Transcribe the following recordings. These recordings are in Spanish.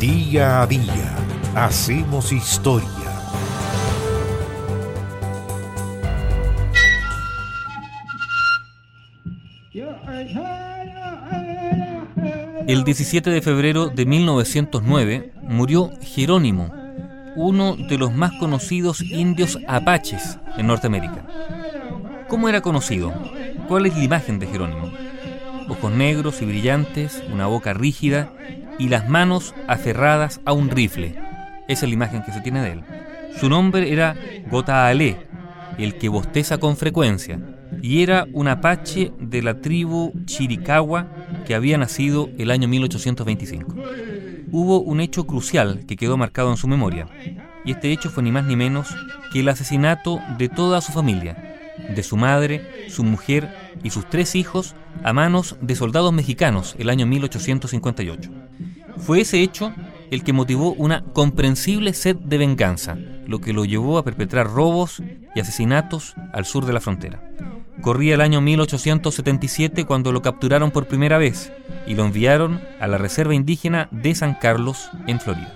Día a día hacemos historia. El 17 de febrero de 1909 murió Jerónimo, uno de los más conocidos indios apaches en Norteamérica. ¿Cómo era conocido? ¿Cuál es la imagen de Jerónimo? Ojos negros y brillantes, una boca rígida y las manos aferradas a un rifle. Esa es la imagen que se tiene de él. Su nombre era Gotaale, el que bosteza con frecuencia, y era un apache de la tribu Chiricahua que había nacido el año 1825. Hubo un hecho crucial que quedó marcado en su memoria, y este hecho fue ni más ni menos que el asesinato de toda su familia, de su madre, su mujer y sus tres hijos a manos de soldados mexicanos el año 1858. Fue ese hecho el que motivó una comprensible sed de venganza, lo que lo llevó a perpetrar robos y asesinatos al sur de la frontera. Corría el año 1877 cuando lo capturaron por primera vez y lo enviaron a la Reserva Indígena de San Carlos, en Florida.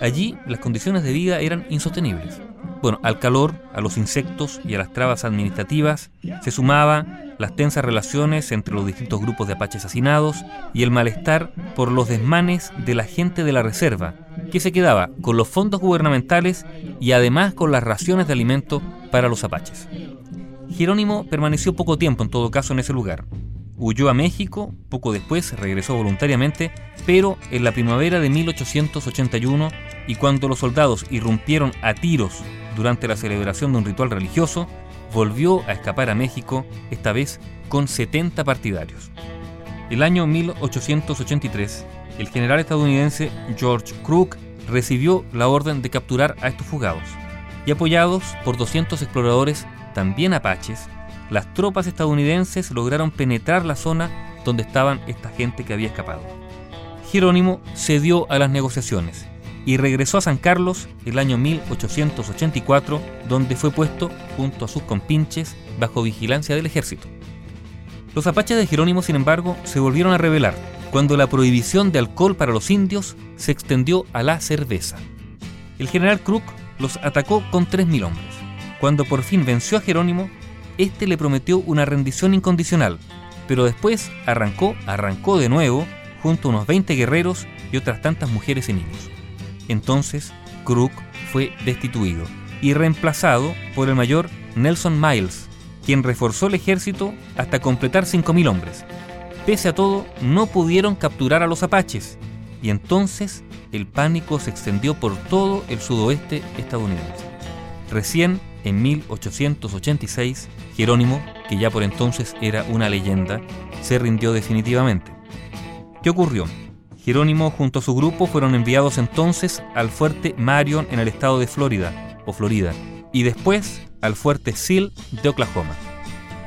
Allí las condiciones de vida eran insostenibles. Bueno, al calor, a los insectos y a las trabas administrativas se sumaba las tensas relaciones entre los distintos grupos de apaches asesinados y el malestar por los desmanes de la gente de la reserva, que se quedaba con los fondos gubernamentales y además con las raciones de alimento para los apaches. Jerónimo permaneció poco tiempo en todo caso en ese lugar. Huyó a México, poco después regresó voluntariamente, pero en la primavera de 1881 y cuando los soldados irrumpieron a tiros durante la celebración de un ritual religioso, volvió a escapar a México, esta vez con 70 partidarios. El año 1883, el general estadounidense George Crook recibió la orden de capturar a estos fugados, y apoyados por 200 exploradores, también apaches, las tropas estadounidenses lograron penetrar la zona donde estaban esta gente que había escapado. Jerónimo cedió a las negociaciones y regresó a San Carlos el año 1884, donde fue puesto junto a sus compinches bajo vigilancia del ejército. Los apaches de Jerónimo, sin embargo, se volvieron a rebelar cuando la prohibición de alcohol para los indios se extendió a la cerveza. El general Crook los atacó con 3.000 hombres. Cuando por fin venció a Jerónimo, este le prometió una rendición incondicional, pero después arrancó, arrancó de nuevo junto a unos 20 guerreros y otras tantas mujeres y niños. Entonces, Crook fue destituido y reemplazado por el mayor Nelson Miles, quien reforzó el ejército hasta completar 5.000 hombres. Pese a todo, no pudieron capturar a los apaches, y entonces el pánico se extendió por todo el sudoeste estadounidense. Recién, en 1886, Jerónimo, que ya por entonces era una leyenda, se rindió definitivamente. ¿Qué ocurrió? Jerónimo junto a su grupo fueron enviados entonces al fuerte Marion en el estado de Florida, o Florida, y después al fuerte Seal de Oklahoma.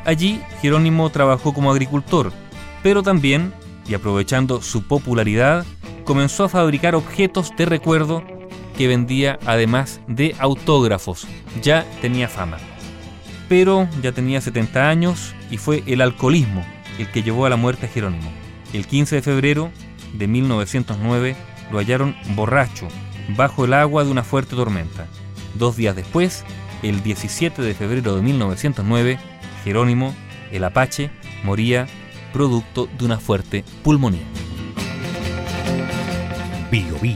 Allí Jerónimo trabajó como agricultor, pero también, y aprovechando su popularidad, comenzó a fabricar objetos de recuerdo que vendía además de autógrafos. Ya tenía fama. Pero ya tenía 70 años y fue el alcoholismo el que llevó a la muerte a Jerónimo. El 15 de febrero de 1909 lo hallaron borracho bajo el agua de una fuerte tormenta. Dos días después, el 17 de febrero de 1909, Jerónimo, el Apache, moría producto de una fuerte pulmonía. Bio Bio,